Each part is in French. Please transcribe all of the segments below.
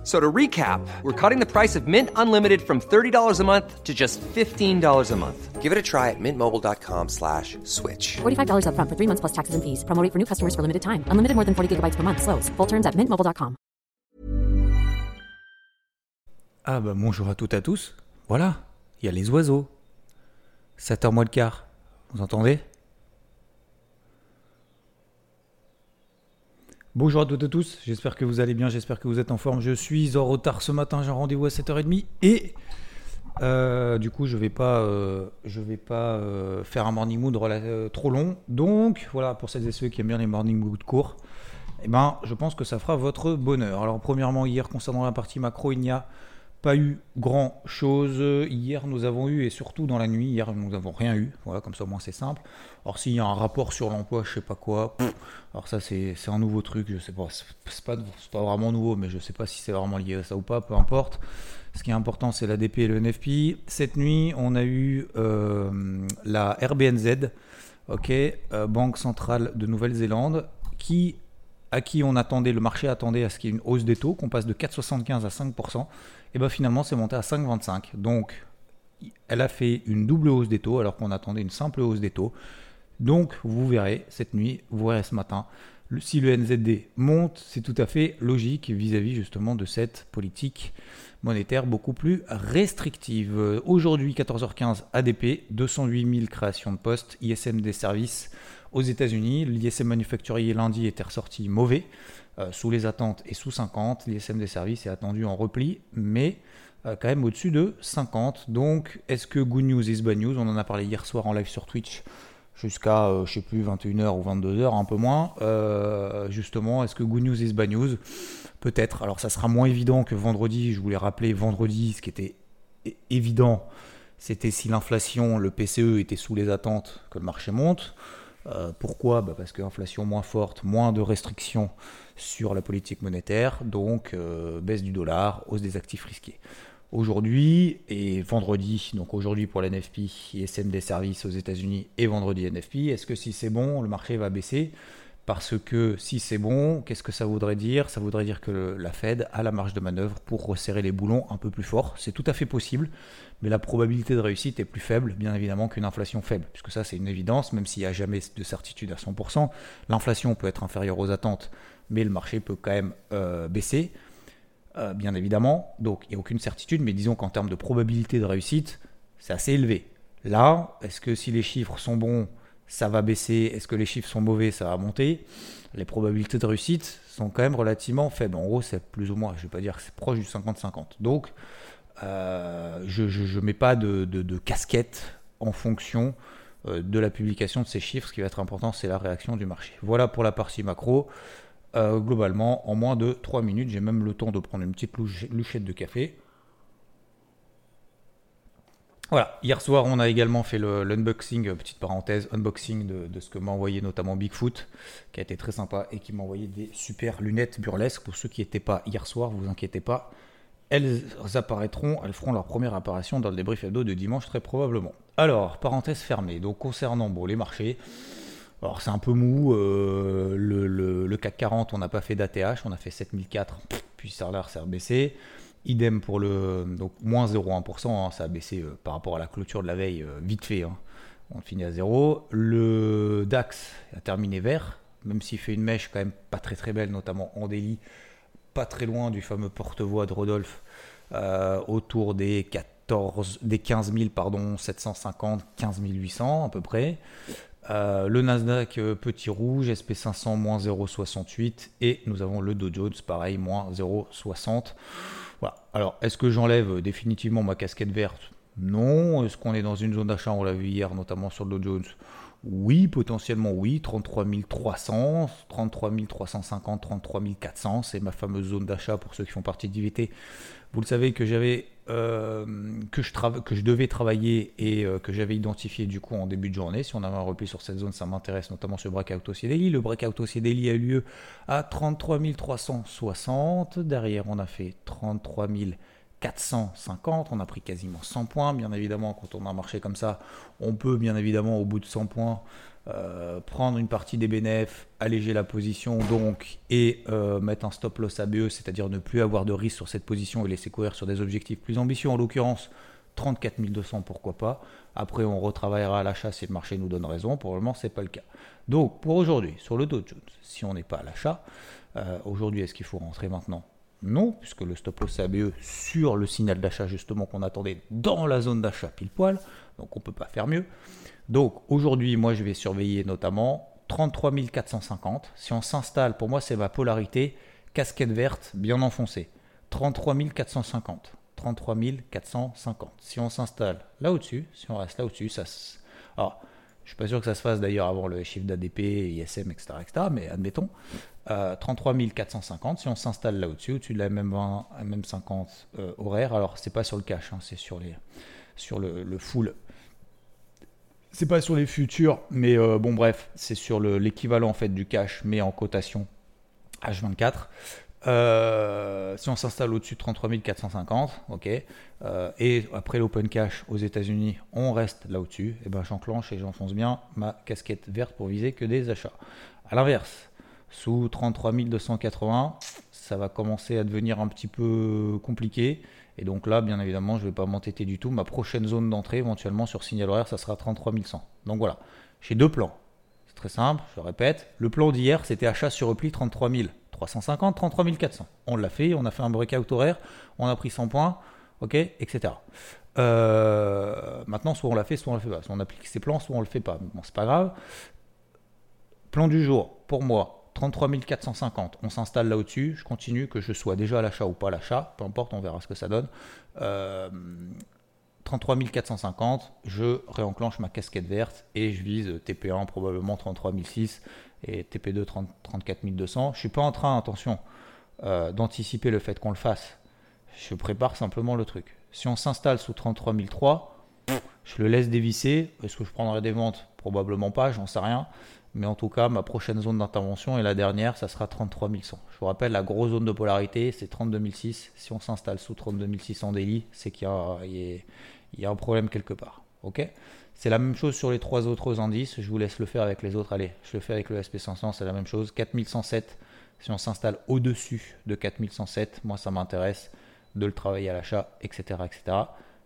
F- So to recap, we're cutting the price of Mint Unlimited from $30 a month to just $15 a month. Give it a try at mintmobile.com slash switch. $45 upfront for three months plus taxes and fees. Promo rate for new customers for limited time. Unlimited more than 40 gigabytes per month. Slows. Full terms at mintmobile.com. Ah bah bonjour à toutes et à tous. Voilà, il y a les oiseaux. 7h moins le quart. Vous entendez Bonjour à toutes et tous, j'espère que vous allez bien, j'espère que vous êtes en forme. Je suis en retard ce matin, j'ai un rendez-vous à 7h30 et euh, du coup je vais pas, euh, je vais pas euh, faire un morning mood trop long. Donc voilà, pour celles et ceux qui aiment bien les morning mood courts, eh ben, je pense que ça fera votre bonheur. Alors premièrement, hier concernant la partie macro, il n'y a pas eu grand chose. Hier, nous avons eu, et surtout dans la nuit, hier, nous n'avons rien eu. Voilà, comme ça, au moins, c'est simple. Alors, s'il y a un rapport sur l'emploi, je sais pas quoi, alors ça, c'est un nouveau truc, je sais pas, c'est pas, pas vraiment nouveau, mais je sais pas si c'est vraiment lié à ça ou pas, peu importe. Ce qui est important, c'est l'ADP et le NFP. Cette nuit, on a eu euh, la RBNZ, ok, euh, Banque centrale de Nouvelle-Zélande, qui à qui on attendait, le marché attendait à ce qu'il y ait une hausse des taux, qu'on passe de 4,75 à 5%, et bien finalement c'est monté à 5,25. Donc elle a fait une double hausse des taux alors qu'on attendait une simple hausse des taux. Donc vous verrez cette nuit, vous verrez ce matin, si le NZD monte, c'est tout à fait logique vis-à-vis justement de cette politique monétaire beaucoup plus restrictive. Aujourd'hui, 14h15, ADP, 208 000 créations de postes, ISM des services aux États-Unis. L'ISM manufacturier lundi était ressorti mauvais, euh, sous les attentes et sous 50. L'ISM des services est attendu en repli, mais euh, quand même au-dessus de 50. Donc, est-ce que good news is bad news? On en a parlé hier soir en live sur Twitch jusqu'à, euh, je sais plus, 21h ou 22h, un peu moins. Euh, justement, est-ce que good news is bad news? Peut-être. Alors, ça sera moins évident que vendredi. Je voulais rappeler vendredi, ce qui était évident, c'était si l'inflation, le PCE était sous les attentes, que le marché monte. Euh, pourquoi Bah Parce que l'inflation moins forte, moins de restrictions sur la politique monétaire, donc euh, baisse du dollar, hausse des actifs risqués. Aujourd'hui et vendredi, donc aujourd'hui pour l'NFP, ISM des services aux États-Unis et vendredi NFP, est-ce que si c'est bon, le marché va baisser? Parce que si c'est bon, qu'est-ce que ça voudrait dire? Ça voudrait dire que la Fed a la marge de manœuvre pour resserrer les boulons un peu plus fort. C'est tout à fait possible, mais la probabilité de réussite est plus faible, bien évidemment, qu'une inflation faible, puisque ça c'est une évidence, même s'il n'y a jamais de certitude à 100%. L'inflation peut être inférieure aux attentes, mais le marché peut quand même euh, baisser, euh, bien évidemment. Donc il n'y a aucune certitude, mais disons qu'en termes de probabilité de réussite, c'est assez élevé. Là, est-ce que si les chiffres sont bons, ça va baisser Est-ce que les chiffres sont mauvais, ça va monter Les probabilités de réussite sont quand même relativement faibles. En gros, c'est plus ou moins, je ne vais pas dire que c'est proche du 50-50. Donc, euh, je ne mets pas de, casquette en fonction euh, de la publication de ces chiffres. Ce qui va être important, c'est la réaction du marché. Voilà pour la partie macro. Euh, globalement, en moins de 3 minutes, j'ai même le temps de prendre une petite louche- louchette de café. Hier soir, on a également fait l'unboxing, euh, petite parenthèse, unboxing de, ce que m'a envoyé notamment Bigfoot, qui a été très sympa et qui m'a envoyé des super lunettes burlesques. Pour ceux qui n'étaient pas hier soir, vous inquiétez pas, elles apparaîtront, elles feront leur première apparition dans le débrief hebdo de dimanche très probablement. Alors, parenthèse fermée, donc concernant les marchés, alors c'est un peu mou, euh, le, CAC 40, on n'a pas fait d'ATH, on a fait 7004, puis ça a l'air, ça baissé. Idem pour le donc moins 0,1%, hein, ça a baissé euh, par rapport à la clôture de la veille, euh, vite fait. hein. On finit à zéro. Le DAX a terminé vert, même s'il fait une mèche quand même pas très très belle, notamment en délit, pas très loin du fameux porte-voix de Rodolphe, euh, autour des 14, des 15 000, pardon, 750, 15 800 à peu près. Euh, le Nasdaq euh, petit rouge, SP500 moins 0,68 et nous avons le Dow Jones pareil moins 0,60. Voilà. Alors est-ce que j'enlève définitivement ma casquette verte? Non. Est-ce qu'on est dans une zone d'achat? On l'a vu hier notamment sur le Dow Jones. Oui, potentiellement oui, 33 300, 33 350, 33 400, c'est ma fameuse zone d'achat pour ceux qui font partie d'IVT. Vous le savez que j'avais euh, que, je devais travailler et euh, que j'avais identifié du coup en début de journée. Si on avait un repli sur cette zone, ça m'intéresse notamment ce breakout haussier daily. Le breakout haussier daily a eu lieu à 33 360. Derrière, on a fait 33 450, on a pris quasiment 100 points. Bien évidemment, quand on a un marché comme ça, on peut bien évidemment au bout de 100 points euh, prendre une partie des bénéfices, alléger la position donc et euh, mettre un stop loss ABE, c'est-à-dire ne plus avoir de risque sur cette position et laisser courir sur des objectifs plus ambitieux, en l'occurrence 34 200, pourquoi pas. Après, on retravaillera à l'achat si le marché nous donne raison. Pour le moment, ce n'est pas le cas. Donc, pour aujourd'hui, sur le Dow Jones, si on n'est pas à l'achat, euh, aujourd'hui, est-ce qu'il faut rentrer maintenant? Non, puisque le stop loss ABE sur le signal d'achat justement qu'on attendait dans la zone d'achat pile poil, donc on ne peut pas faire mieux. Donc aujourd'hui, moi je vais surveiller notamment 33 450. Si on s'installe, pour moi c'est ma polarité, casquette verte bien enfoncée. 33 450. 33 450. Si on s'installe là au-dessus, si on reste là au-dessus, ça Alors, je suis pas sûr que ça se fasse d'ailleurs avant le chiffre d'ADP, ISM, etc., etc., mais admettons. 33 euh, 450, si on s'installe là au-dessus, au-dessus de la MM20, MM50 euh, horaire, alors c'est pas sur le cash, hein, c'est sur, les, sur le, le full. C'est pas sur les futurs, mais euh, bon bref, c'est sur l'équivalent en fait du cash, mais en cotation H24. Euh, si on s'installe au-dessus de 33 450, ok, euh, et après l'open cash aux États-Unis, on reste là au-dessus, et eh ben j'enclenche et j'enfonce bien ma casquette verte pour viser que des achats. À l'inverse, sous 33 280, ça va commencer à devenir un petit peu compliqué. Et donc là, bien évidemment, je ne vais pas m'entêter du tout. Ma prochaine zone d'entrée, éventuellement sur signal horaire, ça sera 33 100. Donc voilà, j'ai deux plans. C'est très simple, je répète. Le plan d'hier, c'était achat sur repli 33 000. 350, 33 400. On l'a fait, on a fait un breakout horaire, on a pris 100 points, ok, etc. Euh, maintenant, soit on l'a fait, soit on le fait pas. Soit on applique ses plans, soit on le fait pas. Bon, c'est pas grave. Plan du jour, pour moi, 33 450. On s'installe là au-dessus. Je continue, que je sois déjà à l'achat ou pas à l'achat, peu importe, on verra ce que ça donne. 33 euh, 450, je réenclenche ma casquette verte et je vise TP1 probablement 33 006 et TP2 34 200. Je suis pas en train, attention, euh, d'anticiper le fait qu'on le fasse. Je prépare simplement le truc. Si on s'installe sous 33 003, je le laisse dévisser. Est-ce que je prendrai des ventes? Probablement pas, j'en sais rien. Mais en tout cas, ma prochaine zone d'intervention et la dernière, ça sera 33 100. Je vous rappelle, la grosse zone de polarité, c'est 32 006. Si on s'installe sous 32 600 daily, c'est qu'il y, y, a un problème quelque part. ok? C'est la même chose sur les trois autres indices. Je vous laisse le faire avec les autres. Allez, je le fais avec le SP500, c'est la même chose. 4107, si on s'installe au-dessus de 4107, moi ça m'intéresse de le travailler à l'achat, etc., etc.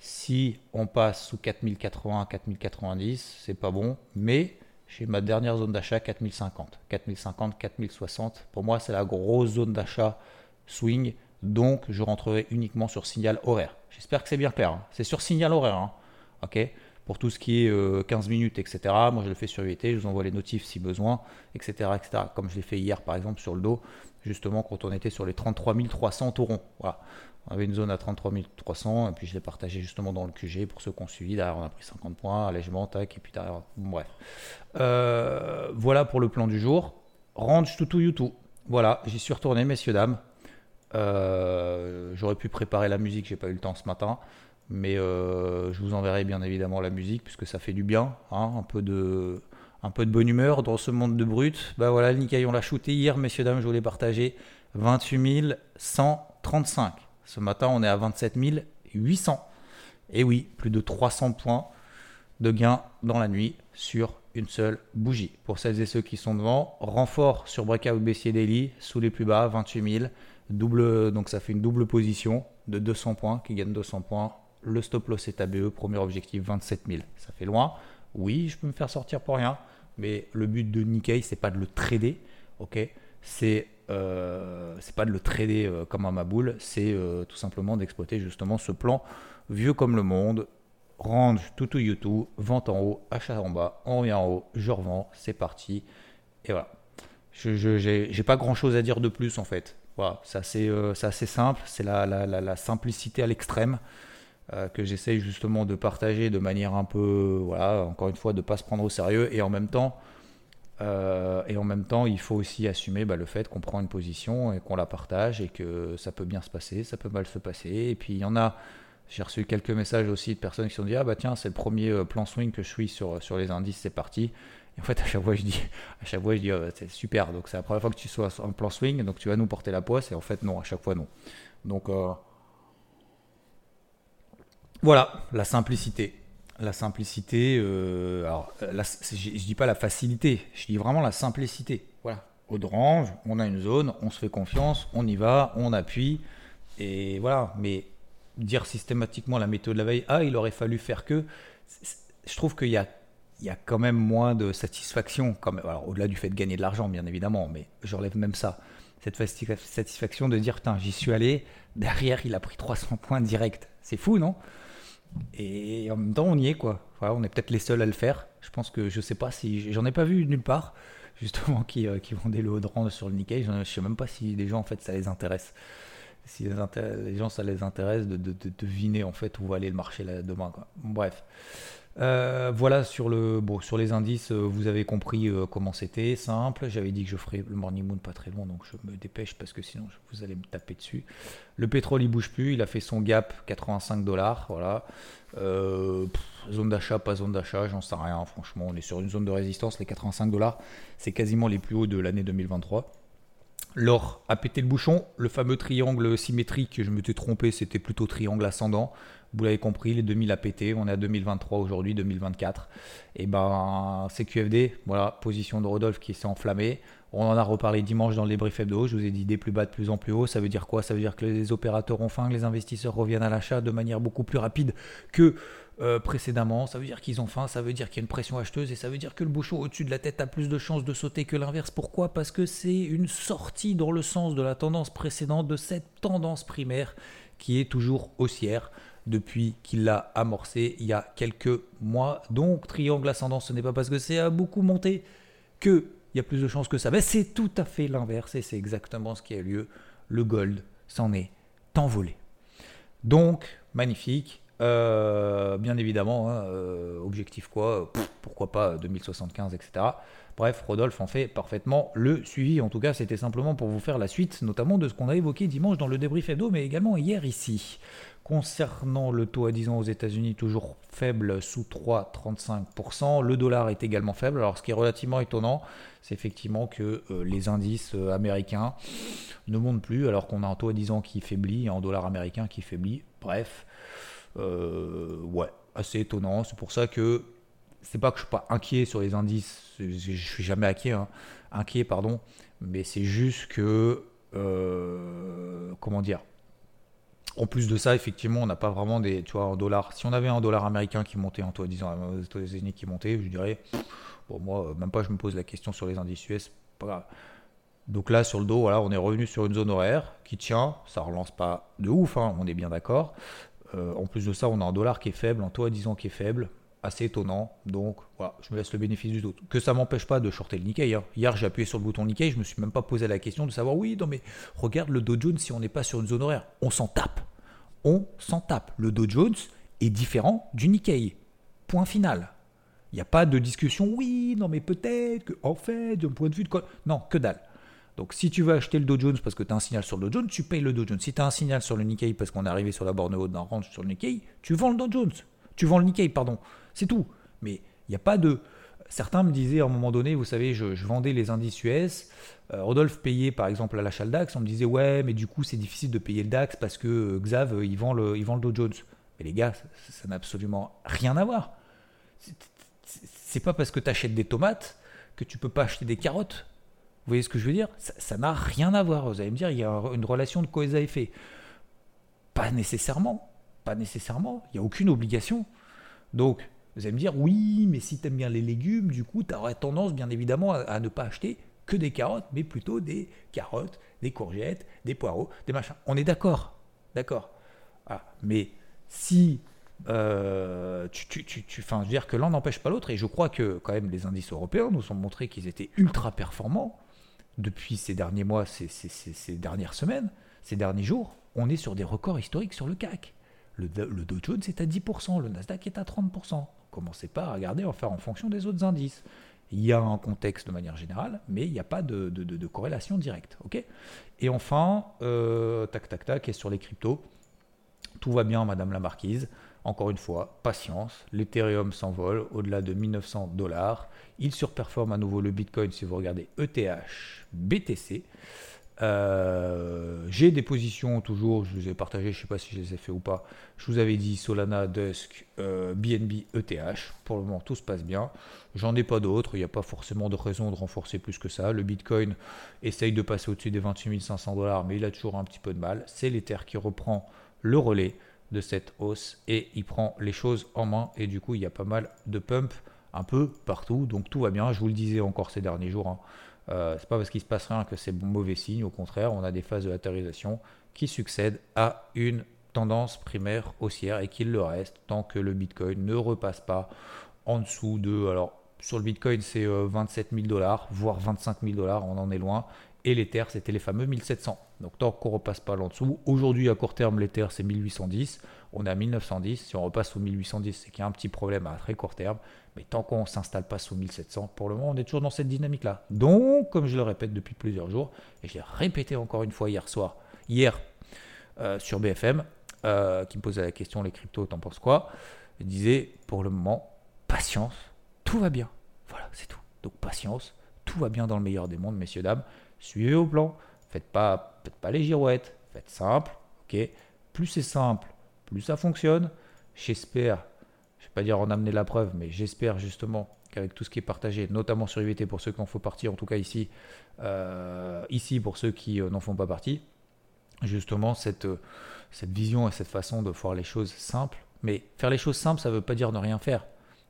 Si on passe sous 4080, 4090, c'est pas bon, mais j'ai ma dernière zone d'achat 4050. 4050, 4060, pour moi c'est la grosse zone d'achat swing, donc je rentrerai uniquement sur signal horaire. J'espère que c'est bien clair. Hein. C'est sur signal horaire. Hein. ok? Pour tout ce qui est 15 euh, minutes, etc. Moi, je le fais sur UET, je vous envoie les notifs si besoin, etc. etc. Comme je l'ai fait hier, par exemple, sur le dos, justement, quand on était sur les 33 300 taurons. Voilà. On avait une zone à 33 300, et puis je l'ai partagé justement dans le QG pour ceux qui ont suivi. Derrière, on a pris 50 points, allègement, tac, et puis derrière, bref. Euh, voilà pour le plan du jour. Range to YouTube. Voilà, j'y suis retourné, messieurs, dames. Euh, j'aurais pu préparer la musique, j'ai pas eu le temps ce matin. Mais euh, je vous enverrai bien évidemment la musique puisque ça fait du bien, hein, un, peu de, un peu de bonne humeur dans ce monde de brut. Bah voilà, le on l'a shooté hier, messieurs, dames, je voulais partager 28 135. Ce matin, on est à 27 800. Et oui, plus de 300 points de gain dans la nuit sur une seule bougie. Pour celles et ceux qui sont devant, renfort sur Breakout baissier daily sous les plus bas, 28 000. Double, donc ça fait une double position de 200 points qui gagne 200 points le stop loss est ABE, premier objectif 27 000. Ça fait loin. Oui, je peux me faire sortir pour rien, mais le but de Nikkei, c'est pas de le trader, ok? C'est euh, pas de le trader euh, comme un maboule, c'est euh, tout simplement d'exploiter justement ce plan vieux comme le monde, range tout tout YouTube, vente en haut, achat en bas, on revient en haut, je revends, c'est parti. Et voilà. Je n'ai pas grand chose à dire de plus en fait. Voilà, c'est assez, assez, simple, c'est la, la, la, simplicité à l'extrême. Euh, que j'essaye justement de partager de manière un peu, voilà, encore une fois, de ne pas se prendre au sérieux. Et en même temps, euh, et en même temps, il faut aussi assumer bah, le fait qu'on prend une position et qu'on la partage et que ça peut bien se passer, ça peut mal se passer. Et puis il y en a, j'ai reçu quelques messages aussi de personnes qui se sont dit ah bah tiens c'est le premier euh, plan swing que je suis sur, sur les indices, c'est parti. Et en fait à chaque fois je dis à chaque fois je dis oh, c'est super donc c'est la première fois que tu sois en plan swing donc tu vas nous porter la poisse et en fait non à chaque fois non. Donc voilà la simplicité la simplicité, euh, alors je, je, dis pas la facilité, je dis vraiment la simplicité. Voilà, au on a une zone, on se fait confiance, on y va, on appuie, et voilà. Mais dire systématiquement la méthode de la veille, ah, il aurait fallu faire que, je trouve qu'il y a, quand même moins de satisfaction, au-delà du fait de gagner de l'argent, bien évidemment, mais je relève même ça. Cette satisfaction de dire, j'y suis allé, derrière, il a pris 300 points direct. C'est fou, non? Et en même temps, on y est, quoi. On est peut-être les seuls à le faire. Je pense que je sais pas si. J'en ai pas vu nulle part, justement, qui, euh, qui vendaient le haut de sur le Nikkei. Je sais même pas si les gens, en fait, ça les intéresse. Si les, gens, ça les intéresse de, deviner, en fait, où va aller le marché là, demain, quoi. Bref. Euh, voilà sur, le, bon, sur les indices, euh, vous avez compris euh, comment c'était, simple. J'avais dit que je ferais le morning moon pas très long, donc je me dépêche parce que sinon vous allez me taper dessus. Le pétrole il bouge plus, il a fait son gap 85 dollars, voilà. zone d'achat, pas zone d'achat, j'en sais rien. Franchement, on est sur une zone de résistance, les 85 dollars, c'est quasiment les plus hauts de l'année 2023. L'or a pété le bouchon, le fameux triangle symétrique, je me suis trompé, c'était plutôt triangle ascendant. Vous l'avez compris, les 2000 a pété, on est à 2023 aujourd'hui, 2024. Et ben, CQFD, voilà, position de Rodolphe qui s'est enflammée. On en a reparlé dimanche dans le débrief hebdo. Je vous ai dit des plus bas de plus en plus haut. Ça veut dire quoi? Ça veut dire que les opérateurs ont faim, que les investisseurs reviennent à l'achat de manière beaucoup plus rapide que euh, précédemment. Ça veut dire qu'ils ont faim, ça veut dire qu'il y a une pression acheteuse et ça veut dire que le bouchon au-dessus de la tête a plus de chances de sauter que l'inverse. Pourquoi? Parce que c'est une sortie dans le sens de la tendance précédente, de cette tendance primaire qui est toujours haussière depuis qu'il l'a amorcé il y a quelques mois. Donc triangle ascendant, ce n'est pas parce que c'est à beaucoup monté qu'il y a plus de chances que ça baisse. C'est tout à fait l'inverse et c'est exactement ce qui a lieu. Le gold s'en est envolé. Donc, magnifique. Euh, bien évidemment, hein, euh, objectif quoi Pourquoi pas 2075, etc. Bref, Rodolphe en fait parfaitement le suivi. En tout cas, c'était simplement pour vous faire la suite, notamment de ce qu'on a évoqué dimanche dans le débrief hebdo, mais également hier ici. Concernant le taux à 10 ans aux États-Unis, toujours faible sous 3,35%. Le dollar est également faible. Alors, ce qui est relativement étonnant, c'est effectivement que euh, les indices américains ne montent plus, alors qu'on a un taux à 10 ans qui faiblit, un dollar américain qui faiblit. Bref, ouais, assez étonnant. C'est pour ça que c'est pas que je suis pas inquiet sur les indices, je suis jamais inquiet, hein. inquiet pardon, mais c'est juste que comment dire? En plus de ça, effectivement, on n'a pas vraiment des, tu vois, en dollars. Si on avait un dollar américain qui montait, en toi disant aux États-Unis qui montait, je dirais, bon, moi, même pas, je me pose la question sur les indices US, pas grave. Donc là, sur le dos, voilà, on est revenu sur une zone horaire qui tient, ça relance pas de ouf, hein, on est bien d'accord. Euh, en plus de ça, on a un dollar qui est faible, un taux à 10 ans qui est faible assez étonnant. Donc voilà, je me laisse le bénéfice du doute. Que ça m'empêche pas de shorter le Nikkei. Hein. Hier, j'ai appuyé sur le bouton Nikkei, je me suis même pas posé la question de savoir oui, non mais regarde le Dow Jones si on n'est pas sur une zone horaire. On s'en tape. On s'en tape. Le Dow Jones est différent du Nikkei. Point final. Il n'y a pas de discussion, oui, non mais peut-être que, en fait, d'un point de vue de quoi. Non, que dalle. Donc si tu veux acheter le Dow Jones parce que tu as un signal sur le Dow Jones, tu payes le Dow Jones. Si tu as un signal sur le Nikkei parce qu'on est arrivé sur la borne haute d'un range sur le Nikkei, tu vends le Dow Jones. Tu vends le Nikkei, pardon. C'est tout. Mais il n'y a pas de. Certains me disaient à un moment donné, vous savez, je, vendais les indices US. Euh, Rodolphe payait par exemple à l'achat le DAX. On me disait, ouais, mais du coup, c'est difficile de payer le DAX parce que euh, Xav, euh, il vend le, il Dow Jones. Mais les gars, ça n'a absolument rien à voir. C'est pas parce que tu achètes des tomates que tu peux pas acheter des carottes. Voyez ce que je veux dire? Ça n'a rien à voir. Vous allez me dire, il y a une relation de cause à effet. Pas nécessairement. Pas nécessairement. Il n'y a aucune obligation. Donc, vous allez me dire, oui, mais si tu aimes bien les légumes, du coup, tu aurais tendance, bien évidemment, à, ne pas acheter que des carottes, mais plutôt des carottes, des courgettes, des poireaux, des machins. On est d'accord, d'accord. Ah, mais si euh, tu, tu, tu, tu je veux dire que l'un n'empêche pas l'autre, et je crois que quand même les indices européens nous ont montré qu'ils étaient ultra performants depuis ces derniers mois, ces, dernières semaines, ces derniers jours. On est sur des records historiques sur le CAC. Le, Dow Jones est à 10%, le Nasdaq est à 30%. Commencez pas à regarder, en fonction des autres indices. Il y a un contexte de manière générale, mais il n'y a pas de, corrélation directe. et enfin, euh, tac, tac, tac, et sur les cryptos, tout va bien, Madame la Marquise. Encore une fois, patience. L'Ethereum s'envole au-delà de 1900 dollars. Il surperforme à nouveau le Bitcoin si vous regardez ETH, BTC. Euh, j'ai des positions toujours, je vous ai partagé, je ne sais pas si je les ai fait ou pas. Je vous avais dit Solana, Dusk, BNB, ETH. Pour le moment, tout se passe bien. J'en ai pas d'autres, il n'y a pas forcément de raison de renforcer plus que ça. Le Bitcoin essaye de passer au-dessus des 28 500 dollars, mais il a toujours un petit peu de mal. C'est l'Ether qui reprend le relais de cette hausse et il prend les choses en main. Et du coup, il y a pas mal de pump un peu partout. Donc tout va bien. Je vous le disais encore ces derniers jours. Hein. Euh, c'est pas parce qu'il se passe rien que c'est mauvais signe. Au contraire, on a des phases de latérisation qui succèdent à une tendance primaire haussière et qu'il le reste tant que le Bitcoin ne repasse pas en dessous de. Alors, sur le Bitcoin, c'est 27 000 dollars, voire 25 000 dollars, on en est loin. Et l'Ether, c'était les fameux 1700. Donc tant qu'on ne repasse pas en dessous, aujourd'hui à court terme, l'Ether c'est 1810, on est à 1910. Si on repasse sous 1810, c'est qu'il y a un petit problème à très court terme. Mais tant qu'on ne s'installe pas sous 1700, pour le moment, on est toujours dans cette dynamique-là. Donc, comme je le répète depuis plusieurs jours, et je l'ai répété encore une fois hier soir, hier euh, sur BFM, euh, qui me posait la question les cryptos, t'en penses quoi? Je disais, pour le moment, patience, tout va bien. Voilà, c'est tout. Donc patience, tout va bien dans le meilleur des mondes, messieurs, dames. Suivez au plan, faites pas, faites pas les girouettes, faites simple, ok Plus c'est simple, plus ça fonctionne. J'espère, je vais pas dire en amener la preuve, mais j'espère justement qu'avec tout ce qui est partagé, notamment sur IVT pour ceux qui en font partie, en tout cas ici, euh, ici pour ceux qui euh, n'en font pas partie, justement cette, euh, cette vision et cette façon de voir les choses simples. Mais faire les choses simples, ça ne veut pas dire ne rien faire.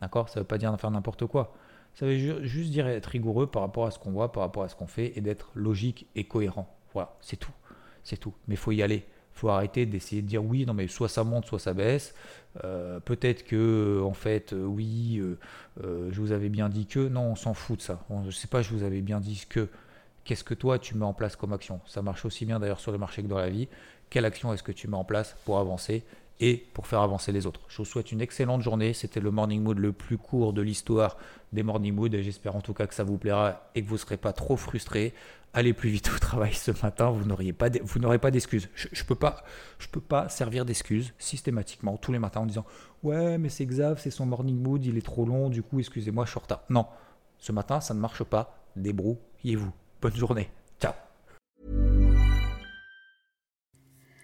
D'accord? Ça ne veut pas dire faire n'importe quoi. Ça veut juste dire être rigoureux par rapport à ce qu'on voit, par rapport à ce qu'on fait et d'être logique et cohérent. Voilà, c'est tout. C'est tout. Mais il faut y aller. Il faut arrêter d'essayer de dire oui, non mais soit ça monte, soit ça baisse. Euh, peut-être que, en fait, euh, oui, euh, je vous avais bien dit que. Non, on s'en fout de ça. je ne sais pas, je vous avais bien dit que. Qu'est-ce que toi, tu mets en place comme action? Ça marche aussi bien d'ailleurs sur le marché que dans la vie. Quelle action est-ce que tu mets en place pour avancer? Et pour faire avancer les autres. Je vous souhaite une excellente journée. C'était le Morning Mood le plus court de l'histoire des Morning Mood. J'espère en tout cas que ça vous plaira et que vous ne serez pas trop frustrés. Allez plus vite au travail ce matin, vous n'aurez pas, n'aurez pas d'excuses. Je ne peux, pas, peux pas servir d'excuses systématiquement tous les matins en disant Ouais, mais c'est Xav, c'est son Morning Mood, il est trop long, du coup, excusez-moi, je suis en retard. Non, ce matin, ça ne marche pas. Débrouillez-vous. Bonne journée. Ciao.